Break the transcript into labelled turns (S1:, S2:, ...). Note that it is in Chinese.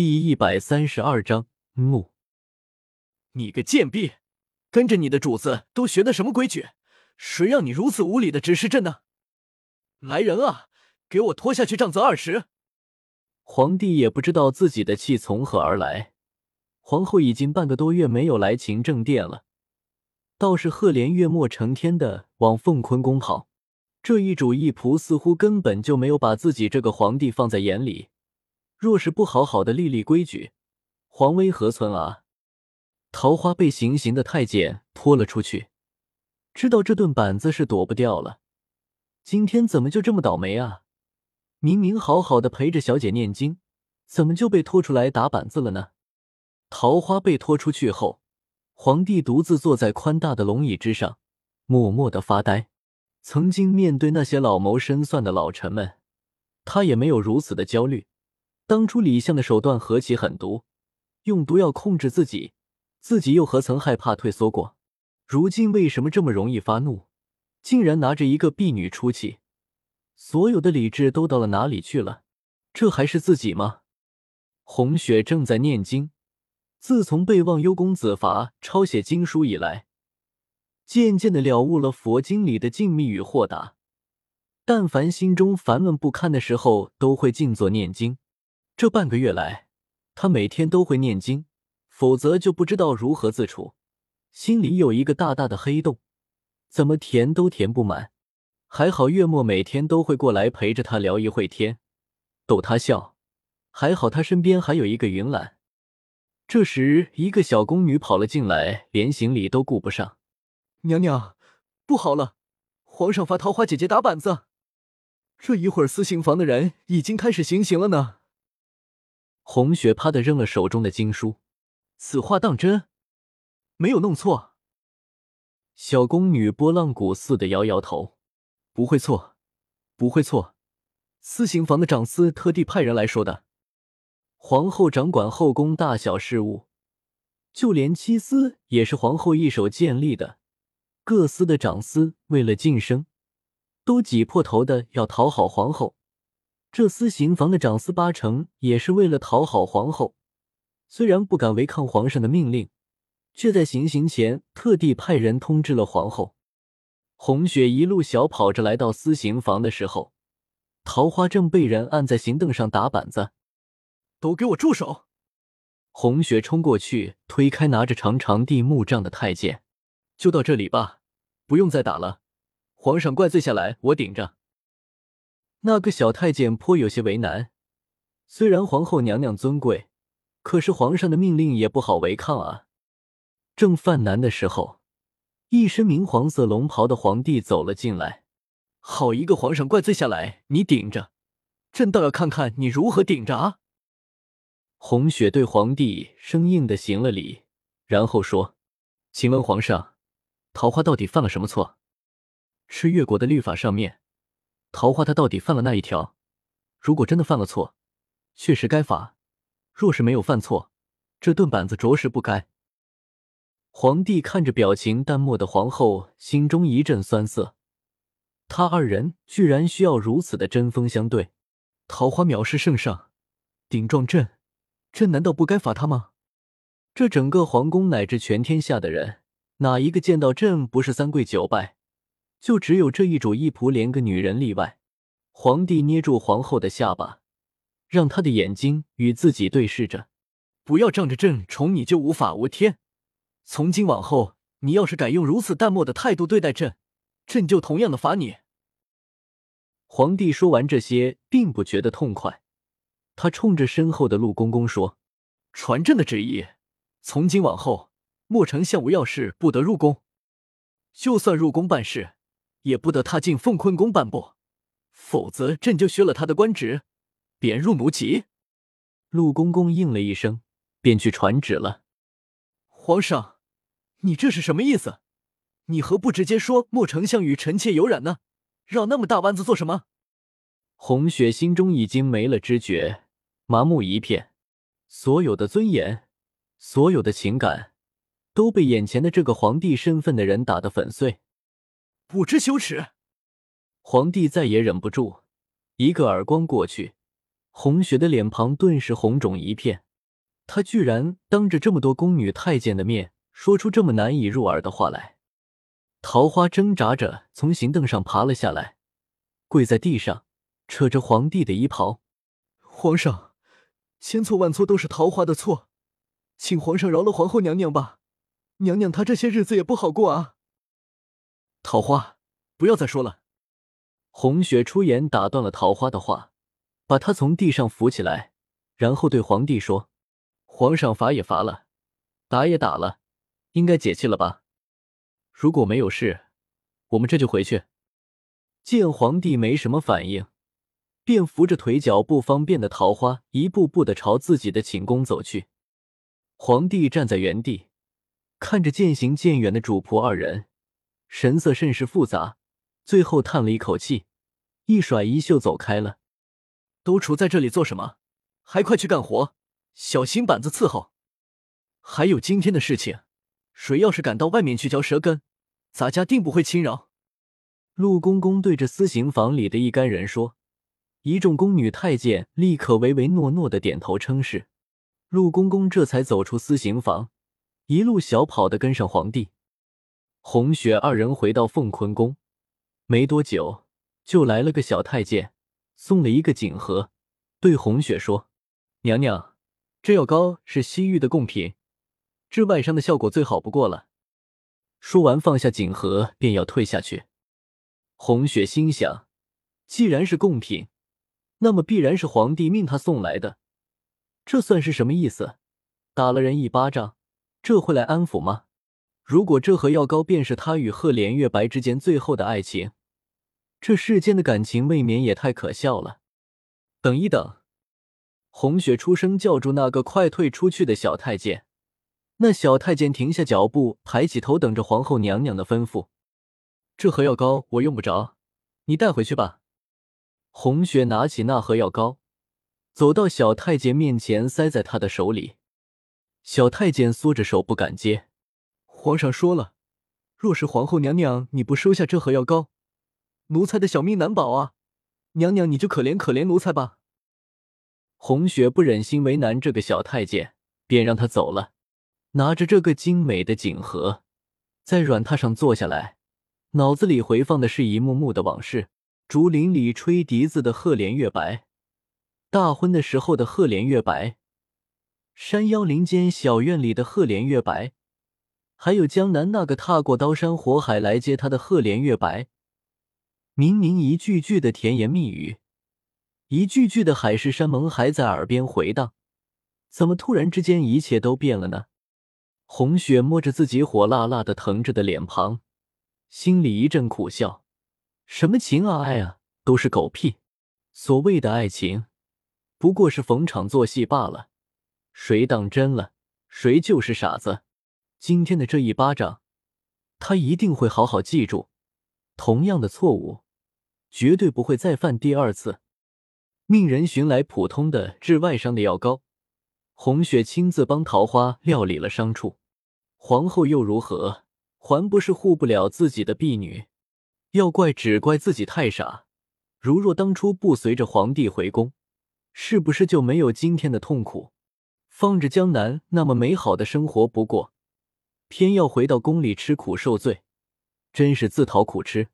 S1: 第一百三十二章怒。
S2: 你个贱婢，跟着你的主子都学的什么规矩？谁让你如此无礼的指示朕呢？来人啊，给我拖下去杖责二十！
S1: 皇帝也不知道自己的气从何而来。皇后已经半个多月没有来勤政殿了，倒是赫连月末成天的往凤坤宫跑。这一主一仆似乎根本就没有把自己这个皇帝放在眼里。若是不好好的立立规矩，皇威何存啊？桃花被行刑的太监拖了出去，知道这顿板子是躲不掉了。今天怎么就这么倒霉啊？明明好好的陪着小姐念经，怎么就被拖出来打板子了呢？桃花被拖出去后，皇帝独自坐在宽大的龙椅之上，默默的发呆。曾经面对那些老谋深算的老臣们，他也没有如此的焦虑。当初李相的手段何其狠毒，用毒药控制自己，自己又何曾害怕退缩过？如今为什么这么容易发怒，竟然拿着一个婢女出气？所有的理智都到了哪里去了？这还是自己吗？红雪正在念经，自从被忘忧公子罚抄写经书以来，渐渐的了悟了佛经里的静谧与豁达。但凡心中烦闷不堪的时候，都会静坐念经。这半个月来，他每天都会念经，否则就不知道如何自处。心里有一个大大的黑洞，怎么填都填不满。还好月末每天都会过来陪着他聊一会天，逗他笑。还好他身边还有一个云岚。这时，一个小宫女跑了进来，连行礼都顾不上。
S2: 娘娘，不好了，皇上罚桃花姐姐打板子。这一会儿私刑房的人已经开始行刑了呢。
S1: 红雪啪的扔了手中的经书，
S2: 此话当真？没有弄错？
S1: 小宫女拨浪鼓似的摇摇头，
S2: 不会错，不会错。私刑房的长司特地派人来说的。
S1: 皇后掌管后宫大小事务，就连七司也是皇后一手建立的。各司的长司为了晋升，都挤破头的要讨好皇后。这私刑房的长司八成也是为了讨好皇后，虽然不敢违抗皇上的命令，却在行刑前特地派人通知了皇后。红雪一路小跑着来到私刑房的时候，桃花正被人按在刑凳上打板子。
S2: 都给我住手！
S1: 红雪冲过去推开拿着长长地木杖的太监，
S2: 就到这里吧，不用再打了。皇上怪罪下来，我顶着。
S1: 那个小太监颇有些为难，虽然皇后娘娘尊贵，可是皇上的命令也不好违抗啊。正犯难的时候，一身明黄色龙袍的皇帝走了进来。
S2: 好一个皇上怪罪下来，你顶着，朕倒要看看你如何顶着啊！
S1: 红雪对皇帝生硬的行了礼，然后说：“请问皇上，桃花到底犯了什么错？吃越国的律法上面。”桃花他到底犯了那一条？如果真的犯了错，确实该罚；若是没有犯错，这顿板子着实不该。皇帝看着表情淡漠的皇后，心中一阵酸涩。他二人居然需要如此的针锋相对。
S2: 桃花藐视圣上，顶撞朕，朕难道不该罚他吗？
S1: 这整个皇宫乃至全天下的人，哪一个见到朕不是三跪九拜？就只有这一主一仆连个女人例外。皇帝捏住皇后的下巴，让她的眼睛与自己对视着。
S2: 不要仗着朕宠你就无法无天。从今往后，你要是敢用如此淡漠的态度对待朕，朕就同样的罚你。
S1: 皇帝说完这些，并不觉得痛快。他冲着身后的陆公公说：“
S2: 传朕的旨意，从今往后，莫丞相无要事不得入宫，就算入宫办事。”也不得踏进凤坤宫半步，否则朕就削了他的官职，贬入奴籍。
S1: 陆公公应了一声，便去传旨了。
S2: 皇上，你这是什么意思？你何不直接说莫丞相与臣妾有染呢？绕那么大弯子做什么？
S1: 红雪心中已经没了知觉，麻木一片，所有的尊严，所有的情感，都被眼前的这个皇帝身份的人打得粉碎。
S2: 不知羞耻！
S1: 皇帝再也忍不住，一个耳光过去，红雪的脸庞顿时红肿一片。他居然当着这么多宫女太监的面说出这么难以入耳的话来。桃花挣扎着从行凳上爬了下来，跪在地上，扯着皇帝的衣袍：“
S2: 皇上，千错万错都是桃花的错，请皇上饶了皇后娘娘吧。娘娘她这些日子也不好过啊。”桃花，不要再说了。
S1: 红雪出言打断了桃花的话，把她从地上扶起来，然后对皇帝说：“皇上罚也罚了，打也打了，应该解气了吧？”如果没有事，我们这就回去。见皇帝没什么反应，便扶着腿脚不方便的桃花，一步步的朝自己的寝宫走去。皇帝站在原地，看着渐行渐远的主仆二人，神色甚是复杂，最后叹了一口气，一甩衣袖走开了。
S2: 都杵在这里做什么？还快去干活，小心板子伺候。还有今天的事情，谁要是敢到外面去嚼舌根。咱家定不会轻饶。
S1: 陆公公对着私刑房里的一干人说，一众宫女太监立刻唯唯诺诺的点头称是。陆公公这才走出私刑房，一路小跑的跟上皇帝。红雪二人回到凤坤宫，没多久就来了个小太监，送了一个锦盒，对红雪说：“娘娘，这药膏是西域的贡品，治外伤的效果最好不过了。”说完，放下锦盒，便要退下去。红雪心想，既然是贡品，那么必然是皇帝命他送来的。这算是什么意思？打了人一巴掌，这会来安抚吗？如果这盒药膏便是他与赫连月白之间最后的爱情，这世间的感情未免也太可笑了。等一等！红雪出声叫住那个快退出去的小太监。那小太监停下脚步，抬起头，等着皇后娘娘的吩咐。这盒药膏我用不着，你带回去吧。红雪拿起那盒药膏，走到小太监面前，塞在他的手里。小太监缩着手不敢接。
S2: 皇上说了，若是皇后娘娘你不收下这盒药膏，奴才的小命难保啊！娘娘你就可怜可怜奴才吧。
S1: 红雪不忍心为难这个小太监，便让他走了。拿着这个精美的锦盒，在软榻上坐下来，脑子里回放的是一幕幕的往事：竹林里吹笛子的赫连月白，大婚的时候的赫连月白，山腰林间小院里的赫连月白，还有江南那个踏过刀山火海来接他的赫连月白。明明一句句的甜言蜜语，一句句的海誓山盟还在耳边回荡，怎么突然之间一切都变了呢？红雪摸着自己火辣辣的疼着的脸庞，心里一阵苦笑。什么情啊爱啊，都是狗屁！所谓的爱情，不过是逢场作戏罢了。谁当真了，谁就是傻子。今天的这一巴掌，他一定会好好记住。同样的错误，绝对不会再犯第二次。命人寻来普通的治外伤的药膏，红雪亲自帮桃花料理了伤处。皇后又如何？还不是护不了自己的婢女？要怪只怪自己太傻。如若当初不随着皇帝回宫，是不是就没有今天的痛苦？放着江南那么美好的生活不过，偏要回到宫里吃苦受罪，真是自讨苦吃。